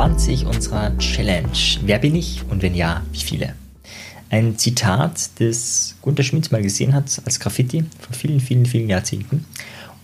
20 unserer Challenge. Wer bin ich und wenn ja, wie viele? Ein Zitat, das Gunter Schmidt mal gesehen hat als Graffiti vor vielen, vielen, vielen Jahrzehnten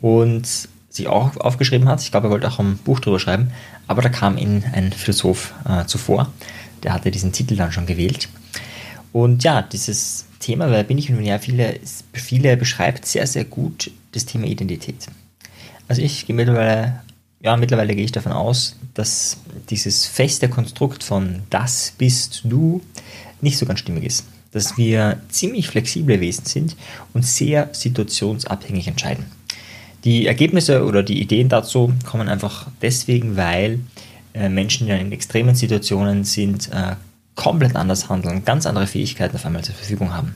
und sich auch aufgeschrieben hat. Ich glaube, er wollte auch ein Buch drüber schreiben, aber da kam ihn ein Philosoph äh, zuvor, der hatte diesen Titel dann schon gewählt. Und ja, dieses Thema, wer bin ich und wenn ja, viele, viele beschreibt sehr, sehr gut das Thema Identität. Also ich gehe mittlerweile ja, mittlerweile gehe ich davon aus, dass dieses feste Konstrukt von das bist du nicht so ganz stimmig ist. Dass wir ziemlich flexible Wesen sind und sehr situationsabhängig entscheiden. Die Ergebnisse oder die Ideen dazu kommen einfach deswegen, weil äh, Menschen, die in extremen Situationen sind, äh, komplett anders handeln, ganz andere Fähigkeiten auf einmal zur Verfügung haben.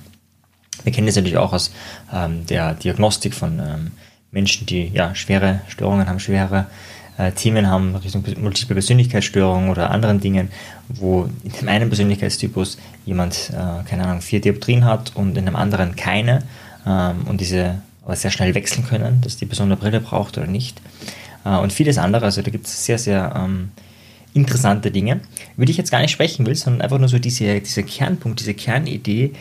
Wir kennen das natürlich auch aus ähm, der Diagnostik von ähm, Menschen, die ja schwere Störungen haben, schwere äh, Themen haben Richtung multiple Persönlichkeitsstörungen oder anderen Dingen, wo in dem einen Persönlichkeitstypus jemand, äh, keine Ahnung, vier Dioptrien hat und in einem anderen keine ähm, und diese aber sehr schnell wechseln können, dass die Person eine Brille braucht oder nicht. Äh, und vieles andere, also da gibt es sehr, sehr ähm, interessante Dinge, über die ich jetzt gar nicht sprechen will, sondern einfach nur so diese, dieser Kernpunkt, diese Kernidee,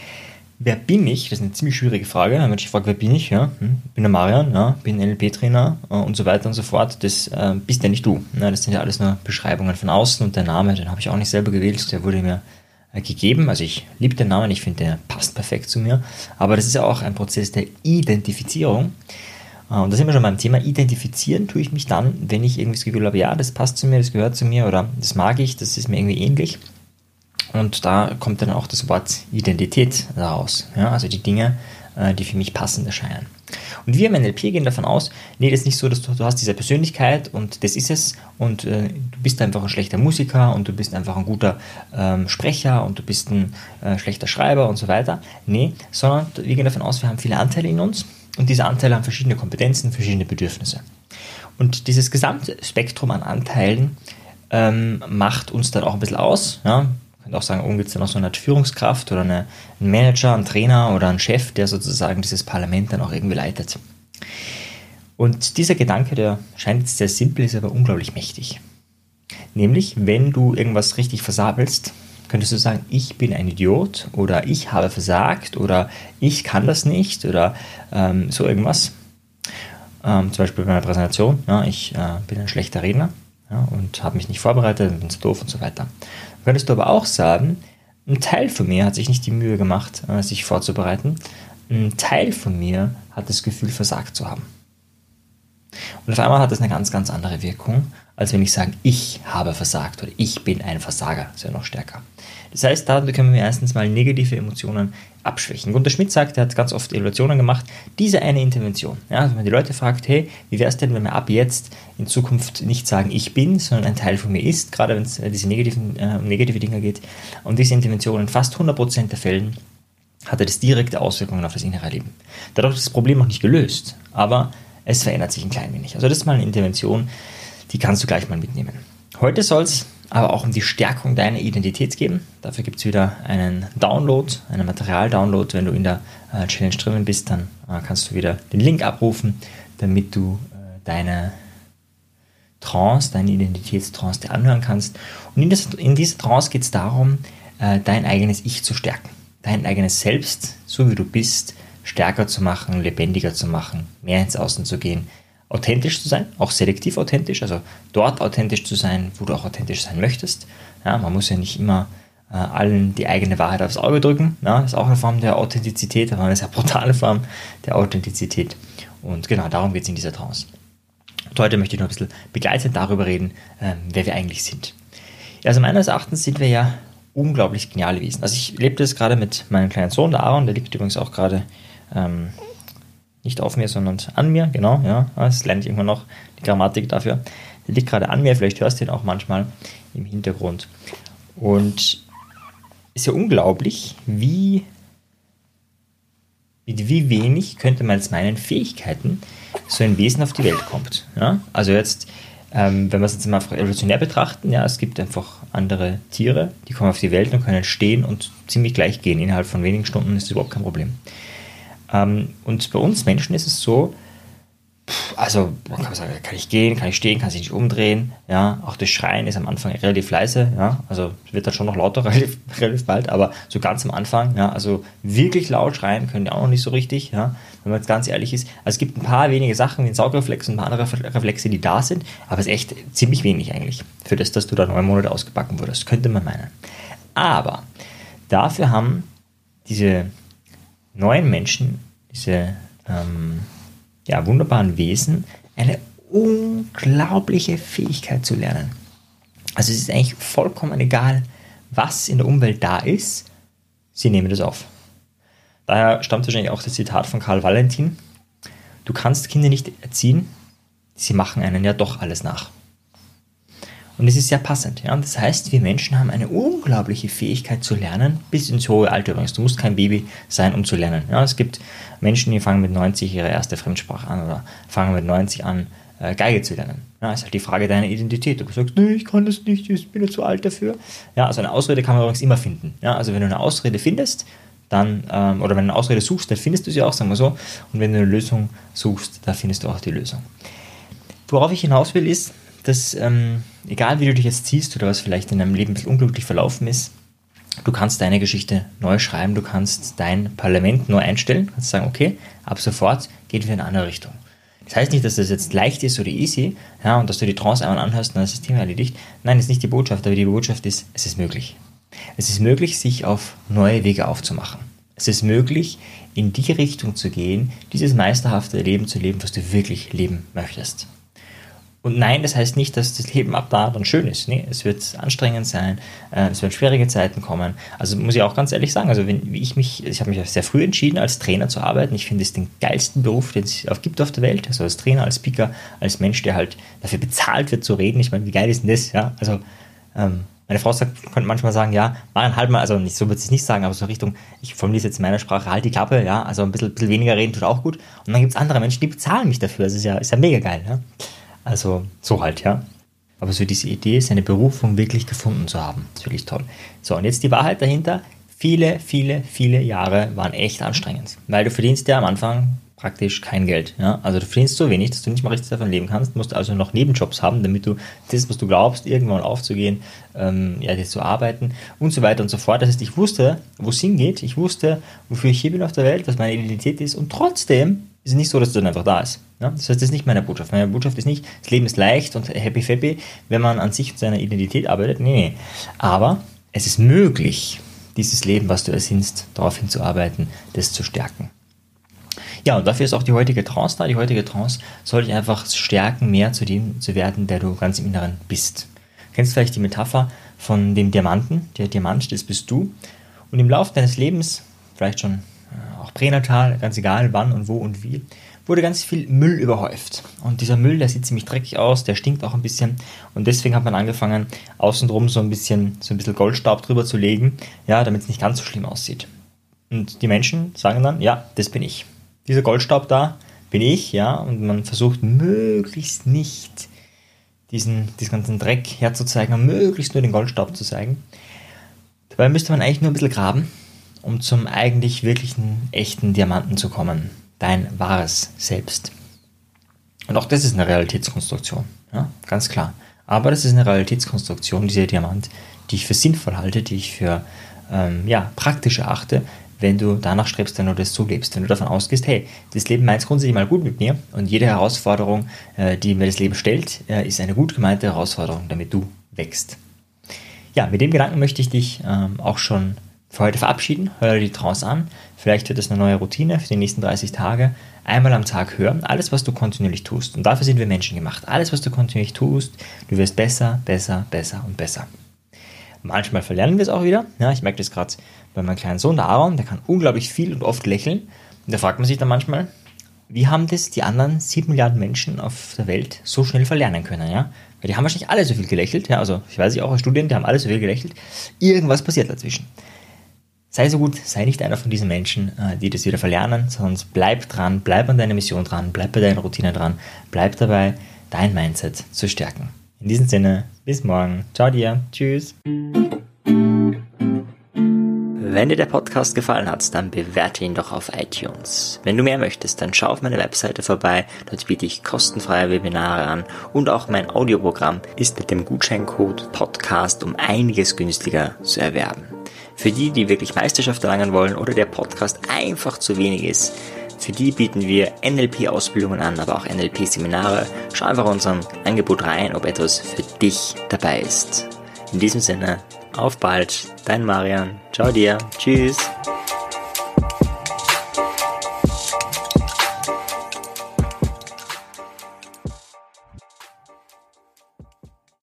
Wer bin ich? Das ist eine ziemlich schwierige Frage. Wenn man sich fragt, wer bin ich? Ja, hm, bin der Marian, ja, bin NLP-Trainer äh, und so weiter und so fort. Das äh, bist ja nicht du. Ne? Das sind ja alles nur Beschreibungen von außen und der Name, den habe ich auch nicht selber gewählt, der wurde mir äh, gegeben. Also ich liebe den Namen, ich finde, der passt perfekt zu mir. Aber das ist ja auch ein Prozess der Identifizierung. Äh, und da sind wir schon beim Thema Identifizieren tue ich mich dann, wenn ich irgendwie das Gefühl habe, ja, das passt zu mir, das gehört zu mir oder das mag ich, das ist mir irgendwie ähnlich und da kommt dann auch das Wort Identität raus. Ja, also die Dinge, äh, die für mich passend erscheinen. Und wir im NLP gehen davon aus, nee, das ist nicht so, dass du, du hast diese Persönlichkeit und das ist es und äh, du bist einfach ein schlechter Musiker und du bist einfach ein guter ähm, Sprecher und du bist ein äh, schlechter Schreiber und so weiter. Nee, sondern wir gehen davon aus, wir haben viele Anteile in uns und diese Anteile haben verschiedene Kompetenzen, verschiedene Bedürfnisse. Und dieses gesamte Spektrum an Anteilen ähm, macht uns dann auch ein bisschen aus. Ja? Könnte auch sagen, oh, gibt es da noch so eine Führungskraft oder eine, einen Manager, einen Trainer oder einen Chef, der sozusagen dieses Parlament dann auch irgendwie leitet. Und dieser Gedanke, der scheint jetzt sehr simpel, ist aber unglaublich mächtig. Nämlich, wenn du irgendwas richtig versabelst, könntest du sagen, ich bin ein Idiot oder ich habe versagt oder ich kann das nicht oder ähm, so irgendwas. Ähm, zum Beispiel bei einer Präsentation, ja, ich äh, bin ein schlechter Redner ja, und habe mich nicht vorbereitet, bin zu doof und so weiter. Könntest du aber auch sagen, ein Teil von mir hat sich nicht die Mühe gemacht, äh, sich vorzubereiten. Ein Teil von mir hat das Gefühl, versagt zu haben. Und auf einmal hat das eine ganz, ganz andere Wirkung, als wenn ich sage, ich habe versagt oder ich bin ein Versager. Das ist ja noch stärker. Das heißt, da können wir erstens mal negative Emotionen abschwächen. Gunter Schmidt sagt, er hat ganz oft Evaluationen gemacht, diese eine Intervention. Ja, wenn man die Leute fragt, hey, wie wäre es denn, wenn wir ab jetzt in Zukunft nicht sagen, ich bin, sondern ein Teil von mir ist, gerade wenn es äh, diese negativen, äh, negative Dinge geht. Und diese Intervention in fast 100% der Fällen hatte das direkte Auswirkungen auf das innere Leben. Dadurch ist das Problem noch nicht gelöst, aber es verändert sich ein klein wenig. Also das ist mal eine Intervention, die kannst du gleich mal mitnehmen. Heute soll es aber auch um die Stärkung deiner Identität geben. Dafür gibt es wieder einen Download, einen Material-Download. Wenn du in der äh, Challenge drinnen bist, dann äh, kannst du wieder den Link abrufen, damit du äh, deine Trance, deine Identitätstrance dir anhören kannst. Und in, das, in dieser Trance geht es darum, dein eigenes Ich zu stärken. Dein eigenes Selbst, so wie du bist, stärker zu machen, lebendiger zu machen, mehr ins Außen zu gehen, authentisch zu sein, auch selektiv authentisch, also dort authentisch zu sein, wo du auch authentisch sein möchtest. Ja, man muss ja nicht immer äh, allen die eigene Wahrheit aufs Auge drücken. Ja, das ist auch eine Form der Authentizität, aber eine sehr brutale Form der Authentizität. Und genau darum geht es in dieser Trance. Und heute möchte ich noch ein bisschen begleitend darüber reden, äh, wer wir eigentlich sind. Ja, also meines Erachtens sind wir ja unglaublich geniale Wesen. Also ich lebe das gerade mit meinem kleinen Sohn, der Aaron, der liegt übrigens auch gerade ähm, nicht auf mir, sondern an mir, genau, ja, das lerne ich irgendwann noch, die Grammatik dafür. Der liegt gerade an mir, vielleicht hörst du ihn auch manchmal im Hintergrund. Und ist ja unglaublich, wie, mit wie wenig könnte man als meinen Fähigkeiten so ein Wesen auf die Welt kommt. Ja? Also jetzt, ähm, wenn wir es jetzt mal evolutionär betrachten, ja, es gibt einfach andere Tiere, die kommen auf die Welt und können stehen und ziemlich gleich gehen. Innerhalb von wenigen Stunden ist das überhaupt kein Problem. Ähm, und bei uns Menschen ist es so, also kann sagen, kann ich gehen, kann ich stehen, kann sich nicht umdrehen, ja, auch das Schreien ist am Anfang relativ leise, ja, also wird dann schon noch lauter relativ, relativ bald, aber so ganz am Anfang, ja, also wirklich laut schreien können die auch noch nicht so richtig, ja, wenn man jetzt ganz ehrlich ist. Also es gibt ein paar wenige Sachen wie ein Saugreflex und ein paar andere Reflexe, die da sind, aber es ist echt ziemlich wenig eigentlich für das, dass du da neun Monate ausgebacken wurdest, könnte man meinen. Aber dafür haben diese neuen Menschen, diese ähm, ja, wunderbaren Wesen eine unglaubliche Fähigkeit zu lernen. Also es ist eigentlich vollkommen egal, was in der Umwelt da ist, sie nehmen das auf. Daher stammt wahrscheinlich auch das Zitat von Karl Valentin, du kannst Kinder nicht erziehen, sie machen einen ja doch alles nach. Und es ist sehr passend. Ja? Das heißt, wir Menschen haben eine unglaubliche Fähigkeit zu lernen, bis ins hohe Alter übrigens. Du musst kein Baby sein, um zu lernen. Ja? Es gibt Menschen, die fangen mit 90 ihre erste Fremdsprache an oder fangen mit 90 an, äh, Geige zu lernen. Ja, ist halt die Frage deiner Identität. Du sagst, nee, ich kann das nicht, ich bin ja zu alt dafür. Ja, also eine Ausrede kann man übrigens immer finden. Ja, also wenn du eine Ausrede findest, dann, ähm, oder wenn du eine Ausrede suchst, dann findest du sie auch, sagen wir so. Und wenn du eine Lösung suchst, dann findest du auch die Lösung. Worauf ich hinaus will, ist, dass ähm, egal wie du dich jetzt ziehst oder was vielleicht in deinem Leben ein bisschen unglücklich verlaufen ist, du kannst deine Geschichte neu schreiben, du kannst dein Parlament neu einstellen, kannst sagen, okay, ab sofort geht wir in eine andere Richtung. Das heißt nicht, dass das jetzt leicht ist oder easy, ja, und dass du die Trance einmal anhörst und dann ist das Thema erledigt. Nein, das ist nicht die Botschaft, aber die Botschaft ist, es ist möglich. Es ist möglich, sich auf neue Wege aufzumachen. Es ist möglich, in die Richtung zu gehen, dieses meisterhafte Leben zu leben, was du wirklich leben möchtest. Und nein, das heißt nicht, dass das Leben ab da dann schön ist. Nee, es wird anstrengend sein, äh, es werden schwierige Zeiten kommen. Also muss ich auch ganz ehrlich sagen, also wenn ich mich, ich habe mich sehr früh entschieden, als Trainer zu arbeiten. Ich finde es den geilsten Beruf, den es gibt auf der Welt. Also als Trainer, als Speaker, als Mensch, der halt dafür bezahlt wird zu reden. Ich meine, wie geil ist denn das? Ja, also ähm, meine Frau sagt, könnte manchmal sagen, ja, mach halt mal, also nicht, so würde sie es nicht sagen, aber so Richtung, ich formuliere es jetzt in meiner Sprache, halt die Klappe, ja, also ein bisschen, bisschen weniger reden tut auch gut. Und dann gibt es andere Menschen, die bezahlen mich dafür. Das ist ja, ist ja mega geil. Ja? Also so halt, ja. Aber so diese Idee, seine Berufung wirklich gefunden zu haben, ist wirklich toll. So, und jetzt die Wahrheit dahinter. Viele, viele, viele Jahre waren echt anstrengend, weil du verdienst ja am Anfang praktisch kein Geld. Ja? Also du verdienst so wenig, dass du nicht mal richtig davon leben kannst, musst also noch Nebenjobs haben, damit du das, was du glaubst, irgendwann aufzugehen, ähm, ja, das zu arbeiten und so weiter und so fort. Das heißt, ich wusste, wo es hingeht, ich wusste, wofür ich hier bin auf der Welt, was meine Identität ist und trotzdem ist nicht so, dass es dann einfach da ist. Ja? Das heißt, das ist nicht meine Botschaft. Meine Botschaft ist nicht, das Leben ist leicht und happy fappy, wenn man an sich und seiner Identität arbeitet. Nee, nee. Aber es ist möglich, dieses Leben, was du ersinnst, darauf hinzuarbeiten, das zu stärken. Ja, und dafür ist auch die heutige Trance da. Die heutige Trance soll dich einfach stärken, mehr zu dem zu werden, der du ganz im Inneren bist. Du kennst vielleicht die Metapher von dem Diamanten. Der Diamant, das bist du. Und im Laufe deines Lebens, vielleicht schon pränatal, ganz egal wann und wo und wie, wurde ganz viel Müll überhäuft. Und dieser Müll, der sieht ziemlich dreckig aus, der stinkt auch ein bisschen. Und deswegen hat man angefangen, außenrum so ein bisschen, so ein bisschen Goldstaub drüber zu legen, ja, damit es nicht ganz so schlimm aussieht. Und die Menschen sagen dann, ja, das bin ich. Dieser Goldstaub da bin ich, ja, und man versucht möglichst nicht diesen, diesen ganzen Dreck herzuzeigen, und möglichst nur den Goldstaub zu zeigen. Dabei müsste man eigentlich nur ein bisschen graben, um zum eigentlich wirklichen, echten Diamanten zu kommen dein wahres Selbst. Und auch das ist eine Realitätskonstruktion, ja, ganz klar. Aber das ist eine Realitätskonstruktion, dieser Diamant, die ich für sinnvoll halte, die ich für ähm, ja, praktisch erachte, wenn du danach strebst, wenn du das so lebst. Wenn du davon ausgehst, hey, das Leben meint grundsätzlich mal gut mit mir und jede Herausforderung, äh, die mir das Leben stellt, äh, ist eine gut gemeinte Herausforderung, damit du wächst. Ja, mit dem Gedanken möchte ich dich ähm, auch schon für heute verabschieden. Hör dir die Trance an. Vielleicht wird es eine neue Routine für die nächsten 30 Tage. Einmal am Tag hören. Alles, was du kontinuierlich tust. Und dafür sind wir Menschen gemacht. Alles, was du kontinuierlich tust, du wirst besser, besser, besser und besser. Manchmal verlernen wir es auch wieder. Ja, ich merke das gerade bei meinem kleinen Sohn, der Aaron, der kann unglaublich viel und oft lächeln. Und da fragt man sich dann manchmal, wie haben das die anderen 7 Milliarden Menschen auf der Welt so schnell verlernen können, ja? Weil die haben wahrscheinlich alle so viel gelächelt, ja, also ich weiß nicht, auch als Studenten, die haben alle so viel gelächelt. Irgendwas passiert dazwischen. Sei so gut, sei nicht einer von diesen Menschen, äh, die das wieder verlernen, sondern bleib dran, bleib an deiner Mission dran, bleib bei deiner Routine dran, bleib dabei, dein Mindset zu stärken. In diesem Sinne, bis morgen. Ciao dir. Tschüss. Wenn dir der Podcast gefallen hat, dann bewerte ihn doch auf iTunes. Wenn du mehr möchtest, dann schau auf meine Webseite vorbei. Dort biete ich kostenfreie Webinare an und auch mein Audioprogramm ist mit dem Gutscheincode Podcast um einiges günstiger zu erwerben. Für die, die wirklich Meisterschaft erlangen wollen oder der Podcast einfach zu wenig ist, für die bieten wir NLP-Ausbildungen an, aber auch NLP-Seminare. Schau einfach unserem Angebot rein, ob etwas für dich dabei ist. In diesem Sinne, auf bald, dein Marian. Ciao dir. Tschüss.